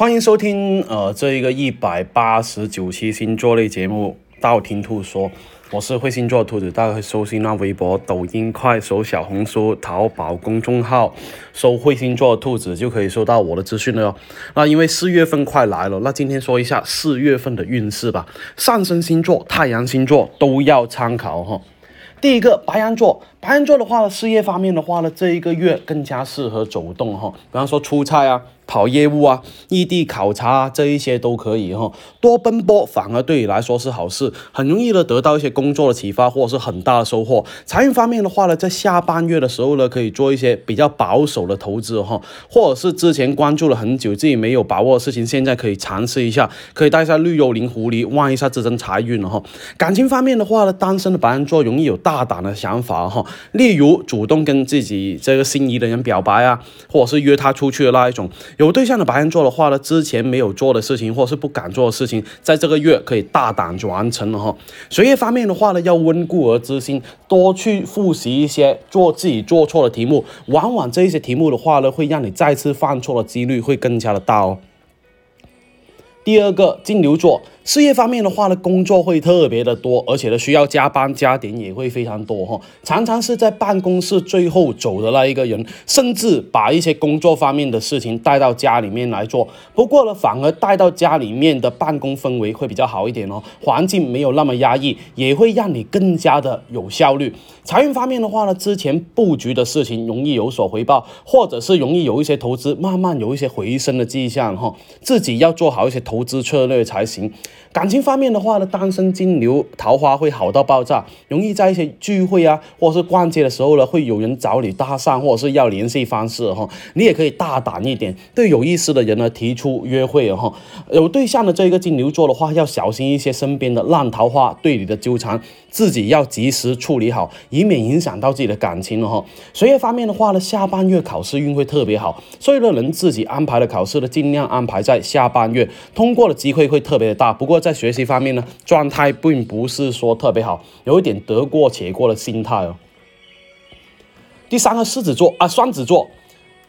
欢迎收听呃这一个一百八十九期星座类节目《道听途说》，我是会星座兔子，大家可以搜新浪微博、抖音、快手、小红书、淘宝公众号，搜会星座兔子就可以收到我的资讯了哟。那因为四月份快来了，那今天说一下四月份的运势吧。上升星座、太阳星座都要参考哈。第一个白羊座，白羊座的话呢，事业方面的话呢，这一个月更加适合走动哈，比方说出差啊。跑业务啊，异地考察啊，这一些都可以哈。多奔波反而对你来说是好事，很容易的得到一些工作的启发，或者是很大的收获。财运方面的话呢，在下半月的时候呢，可以做一些比较保守的投资哈，或者是之前关注了很久自己没有把握的事情，现在可以尝试一下，可以带下绿幽灵狐狸，望一下自身财运了哈。感情方面的话呢，单身的白羊座容易有大胆的想法哈，例如主动跟自己这个心仪的人表白啊，或者是约他出去的那一种。有对象的白羊座的话呢，之前没有做的事情，或是不敢做的事情，在这个月可以大胆去完成了哈。学业方面的话呢，要温故而知新，多去复习一些做自己做错的题目，往往这一些题目的话呢，会让你再次犯错的几率会更加的大哦。第二个金牛座。事业方面的话呢，工作会特别的多，而且呢需要加班加点也会非常多哈。常常是在办公室最后走的那一个人，甚至把一些工作方面的事情带到家里面来做。不过呢，反而带到家里面的办公氛围会比较好一点哦，环境没有那么压抑，也会让你更加的有效率。财运方面的话呢，之前布局的事情容易有所回报，或者是容易有一些投资慢慢有一些回升的迹象哈。自己要做好一些投资策略才行。感情方面的话呢，单身金牛桃花会好到爆炸，容易在一些聚会啊，或者是逛街的时候呢，会有人找你搭讪，或者是要联系方式哈。你也可以大胆一点，对有意思的人呢提出约会哈。有对象的这一个金牛座的话，要小心一些身边的烂桃花对你的纠缠，自己要及时处理好，以免影响到自己的感情了哈。学业方面的话呢，下半月考试运会特别好，所以呢，能自己安排的考试呢，尽量安排在下半月，通过的机会会特别的大。不过。在学习方面呢，状态并不是说特别好，有一点得过且过的心态哦。第三个狮子座啊，双子座。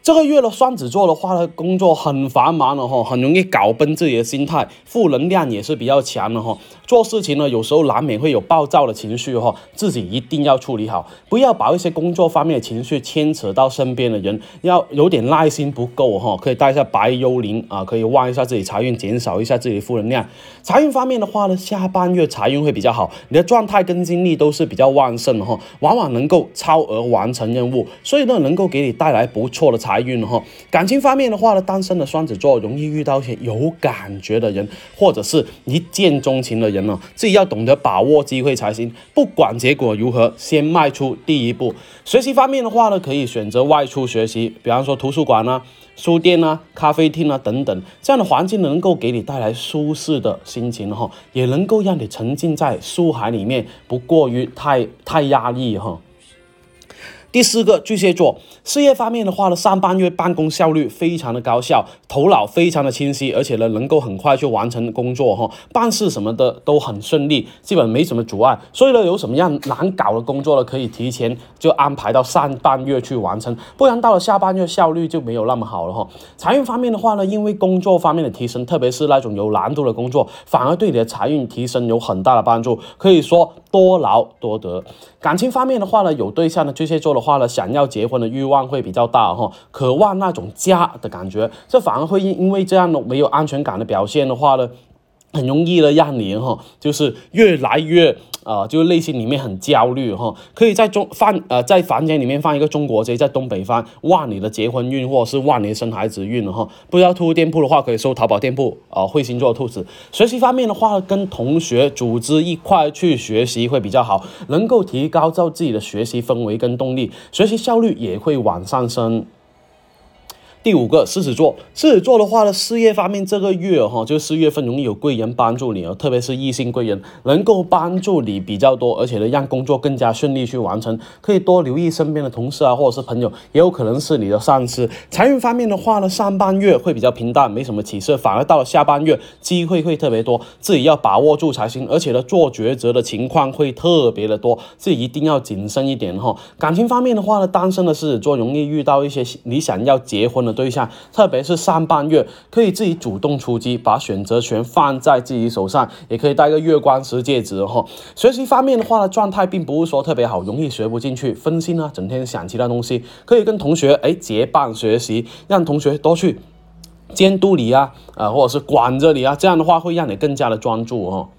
这个月的双子座的话呢，工作很繁忙的哈，很容易搞崩自己的心态，负能量也是比较强的哈。做事情呢，有时候难免会有暴躁的情绪哈，自己一定要处理好，不要把一些工作方面的情绪牵扯到身边的人，要有点耐心不够哈，可以带一下白幽灵啊，可以望一下自己财运，减少一下自己的负能量。财运方面的话呢，下半月财运会比较好，你的状态跟精力都是比较旺盛的哈，往往能够超额完成任务，所以呢，能够给你带来不错的财。财运哈，感情方面的话呢，单身的双子座容易遇到一些有感觉的人，或者是一见钟情的人呢，自己要懂得把握机会才行。不管结果如何，先迈出第一步。学习方面的话呢，可以选择外出学习，比方说图书馆啊、书店啊、咖啡厅啊等等，这样的环境能够给你带来舒适的心情哈，也能够让你沉浸在书海里面，不过于太太压抑哈。第四个巨蟹座，事业方面的话呢，上半月办公效率非常的高效，头脑非常的清晰，而且呢，能够很快去完成工作哈，办事什么的都很顺利，基本没什么阻碍。所以呢，有什么样难搞的工作呢，可以提前就安排到上半月去完成，不然到了下半月效率就没有那么好了哈。财运方面的话呢，因为工作方面的提升，特别是那种有难度的工作，反而对你的财运提升有很大的帮助，可以说多劳多得。感情方面的话呢，有对象的巨蟹座的。话呢，想要结婚的欲望会比较大哈，渴望那种家的感觉，这反而会因为这样的没有安全感的表现的话呢，很容易的让你哈，就是越来越。啊，就是内心里面很焦虑哈，可以在中放呃，在房间里面放一个中国结，在东北方旺你的结婚运，或者是旺你生孩子运哈。不知道兔店铺的话，可以搜淘宝店铺啊，会星座兔子。学习方面的话，跟同学组织一块去学习会比较好，能够提高到自己的学习氛围跟动力，学习效率也会往上升。第五个狮子座，狮子座的话呢，事业方面这个月哈，就四月份容易有贵人帮助你哦，特别是异性贵人能够帮助你比较多，而且呢，让工作更加顺利去完成。可以多留意身边的同事啊，或者是朋友，也有可能是你的上司。财运方面的话呢，上半月会比较平淡，没什么起色，反而到了下半月机会会特别多，自己要把握住才行。而且呢，做抉择的情况会特别的多，自己一定要谨慎一点哈。感情方面的话呢，单身的狮子座容易遇到一些你想要结婚的。对象，特别是上半月，可以自己主动出击，把选择权放在自己手上，也可以戴个月光石戒指哈。学习方面的话呢，状态并不是说特别好，容易学不进去，分心啊，整天想其他东西，可以跟同学哎结伴学习，让同学多去监督你啊，啊或者是管着你啊，这样的话会让你更加的专注哦。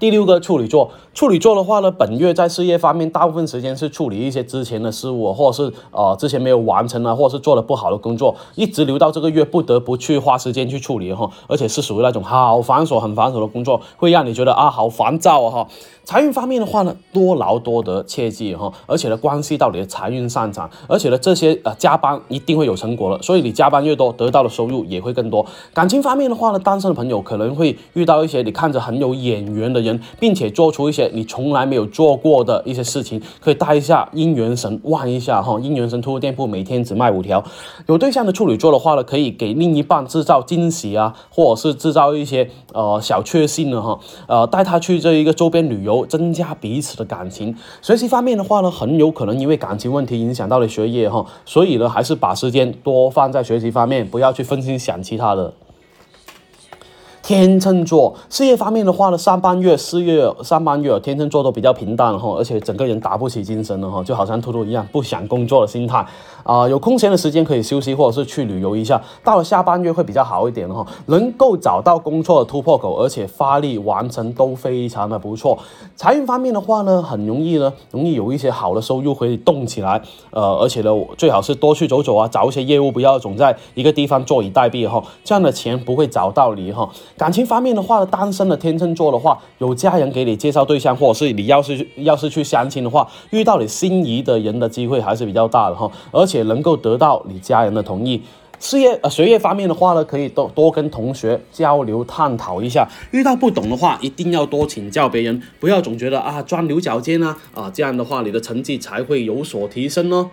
第六个处女座，处女座的话呢，本月在事业方面，大部分时间是处理一些之前的事物，或者是呃之前没有完成啊，或者是做的不好的工作，一直留到这个月，不得不去花时间去处理哈，而且是属于那种好繁琐、很繁琐的工作，会让你觉得啊好烦躁啊哈。财运方面的话呢，多劳多得，切记哈，而且呢，关系到你的财运上涨，而且呢，这些呃加班一定会有成果了，所以你加班越多，得到的收入也会更多。感情方面的话呢，单身的朋友可能会遇到一些你看着很有眼缘的人，并且做出一些你从来没有做过的一些事情，可以带一下姻缘神，望一下哈，姻缘神兔店铺每天只卖五条。有对象的处女座的话呢，可以给另一半制造惊喜啊，或者是制造一些呃小确幸的哈，呃带他去这一个周边旅游。增加彼此的感情。学习方面的话呢，很有可能因为感情问题影响到了学业哈，所以呢，还是把时间多放在学习方面，不要去分心想其他的。天秤座事业方面的话呢，上半月四月上半月天秤座都比较平淡哈，而且整个人打不起精神了哈，就好像兔兔一样不想工作的心态啊。有空闲的时间可以休息或者是去旅游一下。到了下半月会比较好一点哈，能够找到工作的突破口，而且发力完成都非常的不错。财运方面的话呢，很容易呢，容易有一些好的收入可以动起来。呃，而且呢，最好是多去走走啊，找一些业务，不要总在一个地方坐以待毙哈，这样的钱不会找到你哈。感情方面的话呢，单身的天秤座的话，有家人给你介绍对象，或者是你要是要是去相亲的话，遇到你心仪的人的机会还是比较大的哈，而且能够得到你家人的同意。事业呃学业方面的话呢，可以多多跟同学交流探讨一下，遇到不懂的话，一定要多请教别人，不要总觉得啊钻牛角尖啊啊，这样的话你的成绩才会有所提升哦。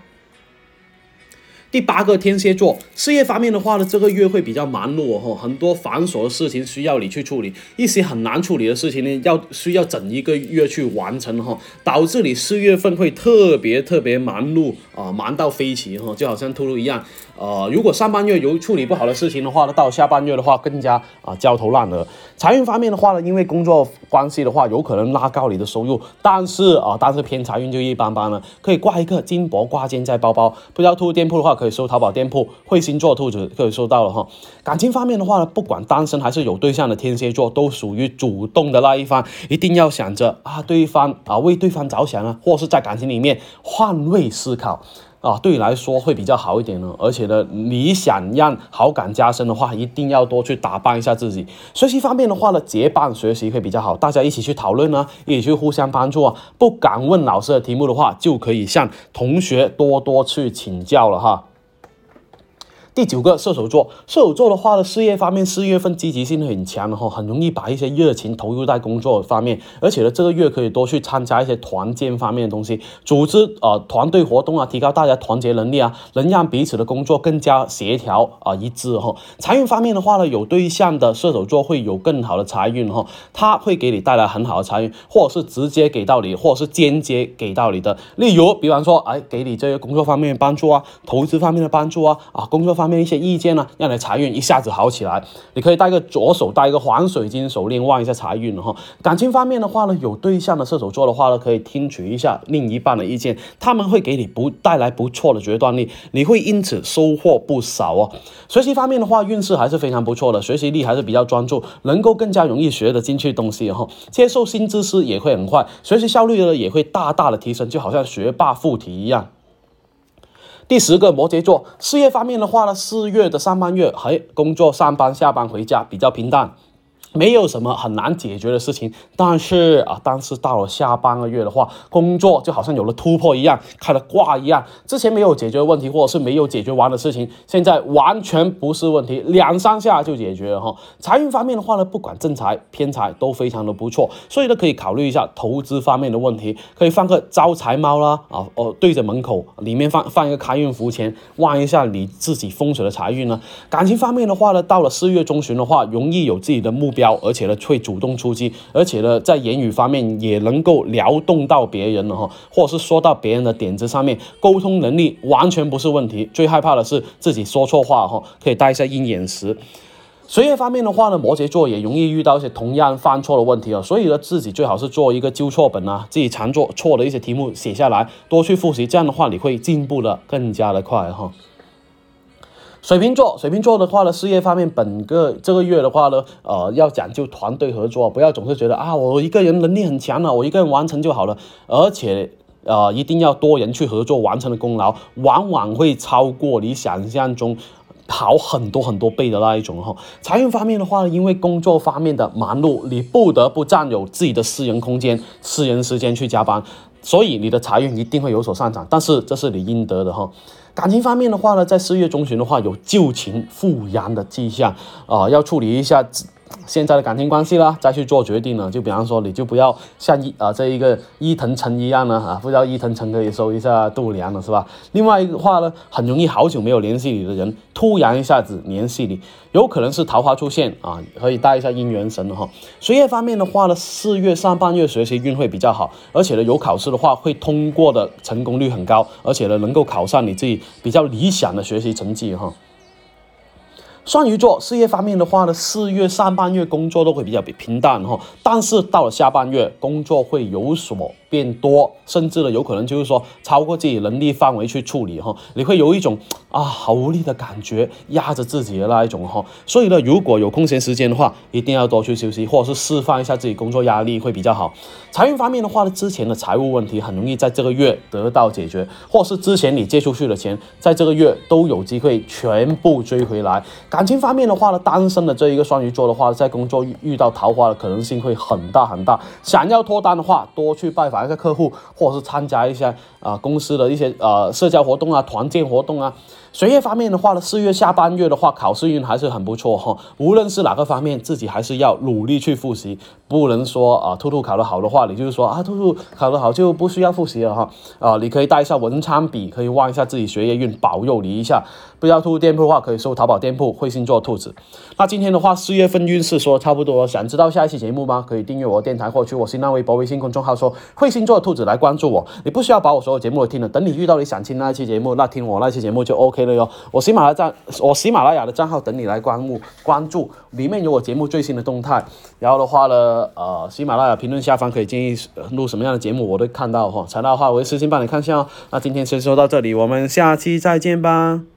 第八个天蝎座，事业方面的话呢，这个月会比较忙碌哦，很多繁琐的事情需要你去处理，一些很难处理的事情呢，要需要整一个月去完成哈，导致你四月份会特别特别忙碌啊，忙到飞起哈，就好像秃噜一样。呃，如果上半月有处理不好的事情的话呢，到下半月的话更加啊焦头烂额。财运方面的话呢，因为工作关系的话，有可能拉高你的收入，但是啊，但是偏财运就一般般了。可以挂一个金箔挂件在包包，不知道兔兔店铺的话，可以搜淘宝店铺“彗星座兔子”可以搜到了哈。感情方面的话呢，不管单身还是有对象的天蝎座，都属于主动的那一方，一定要想着啊对方啊为对方着想啊，或是在感情里面换位思考。啊，对你来说会比较好一点呢。而且呢，你想让好感加深的话，一定要多去打扮一下自己。学习方面的话呢，结伴学习会比较好，大家一起去讨论呢，一起去互相帮助啊。不敢问老师的题目的话，就可以向同学多多去请教了哈。第九个射手座，射手座的话呢，事业方面四月份积极性很强的哈，很容易把一些热情投入在工作方面，而且呢，这个月可以多去参加一些团建方面的东西，组织呃团队活动啊，提高大家团结能力啊，能让彼此的工作更加协调啊一致哈。财运方面的话呢，有对象的射手座会有更好的财运哈，他会给你带来很好的财运，或者是直接给到你，或者是间接给到你的。例如，比方说，哎，给你这个工作方面的帮助啊，投资方面的帮助啊，啊，工作方。面一些意见呢，让你财运一下子好起来。你可以戴个左手戴一个黄水晶手链，旺一下财运哈。感情方面的话呢，有对象的射手座的话呢，可以听取一下另一半的意见，他们会给你不带来不错的决断力，你会因此收获不少哦。学习方面的话，运势还是非常不错的，学习力还是比较专注，能够更加容易学得进去东西哈。接受新知识也会很快，学习效率呢也会大大的提升，就好像学霸附体一样。第十个摩羯座，事业方面的话呢，四月的上半月，还工作上班下班回家比较平淡。没有什么很难解决的事情，但是啊，但是到了下半个月的话，工作就好像有了突破一样，开了挂一样。之前没有解决问题，或者是没有解决完的事情，现在完全不是问题，两三下就解决了哈。财运方面的话呢，不管正财偏财都非常的不错，所以呢，可以考虑一下投资方面的问题，可以放个招财猫啦，啊哦，对着门口里面放放一个开运符钱，旺一下你自己风水的财运呢。感情方面的话呢，到了四月中旬的话，容易有自己的目标。而且呢会主动出击，而且呢在言语方面也能够撩动到别人了哈，或者是说到别人的点子上面，沟通能力完全不是问题。最害怕的是自己说错话哈，可以带一下鹰眼石。学业方面的话呢，摩羯座也容易遇到一些同样犯错的问题啊，所以呢，自己最好是做一个纠错本啊，自己常做错的一些题目写下来，多去复习，这样的话你会进步的更加的快哈。水瓶座，水瓶座的话呢，事业方面本个这个月的话呢，呃，要讲究团队合作，不要总是觉得啊，我一个人能力很强了，我一个人完成就好了，而且呃，一定要多人去合作完成的功劳，往往会超过你想象中。好很多很多倍的那一种哈，财运方面的话，因为工作方面的忙碌，你不得不占有自己的私人空间、私人时间去加班，所以你的财运一定会有所上涨，但是这是你应得的哈。感情方面的话呢，在四月中旬的话，有旧情复燃的迹象啊，要处理一下。现在的感情关系啦，再去做决定了。就比方说，你就不要像伊啊这一个伊藤诚一样呢啊，不知道伊藤诚可以收一下度量了是吧？另外一个话呢，很容易好久没有联系你的人，突然一下子联系你，有可能是桃花出现啊，可以带一下姻缘神哈。学业方面的话呢，四月上半月学习运会比较好，而且呢有考试的话会通过的成功率很高，而且呢能够考上你自己比较理想的学习成绩哈。双鱼座事业方面的话呢，四月上半月工作都会比较平淡哈，但是到了下半月，工作会有所。变多，甚至呢，有可能就是说超过自己能力范围去处理哈，你会有一种啊好无力的感觉，压着自己的那一种哈。所以呢，如果有空闲时间的话，一定要多去休息，或者是释放一下自己工作压力会比较好。财运方面的话呢，之前的财务问题很容易在这个月得到解决，或是之前你借出去的钱，在这个月都有机会全部追回来。感情方面的话呢，单身的这一个双鱼座的话，在工作遇遇到桃花的可能性会很大很大。想要脱单的话，多去拜访。一下客户，或者是参加一下啊公司的一些呃社交活动啊、团建活动啊。学业方面的话呢，四月下半月的话，考试运还是很不错哈。无论是哪个方面，自己还是要努力去复习，不能说啊，兔兔考得好的话，你就是说啊，兔兔考得好就不需要复习了哈。啊，你可以带一下文昌笔，可以望一下自己学业运，保佑你一下。不要兔兔店铺的话，可以搜淘宝店铺“会星座兔子”。那今天的话，四月份运势说差不多，想知道下一期节目吗？可以订阅我电台，或去我新浪微博、微信公众号说“会星座兔子”来关注我。你不需要把我所有节目都听了，等你遇到你想听那一期节目，那听我那期节目就 OK 了哟。我喜马拉雅我喜马拉雅的账号等你来关注关注，里面有我节目最新的动态。然后的话呢，呃，喜马拉雅评论下方可以建议录什么样的节目，我都看到哈。材料的话，我会私信帮你看一下哦。那今天先说到这里，我们下期再见吧。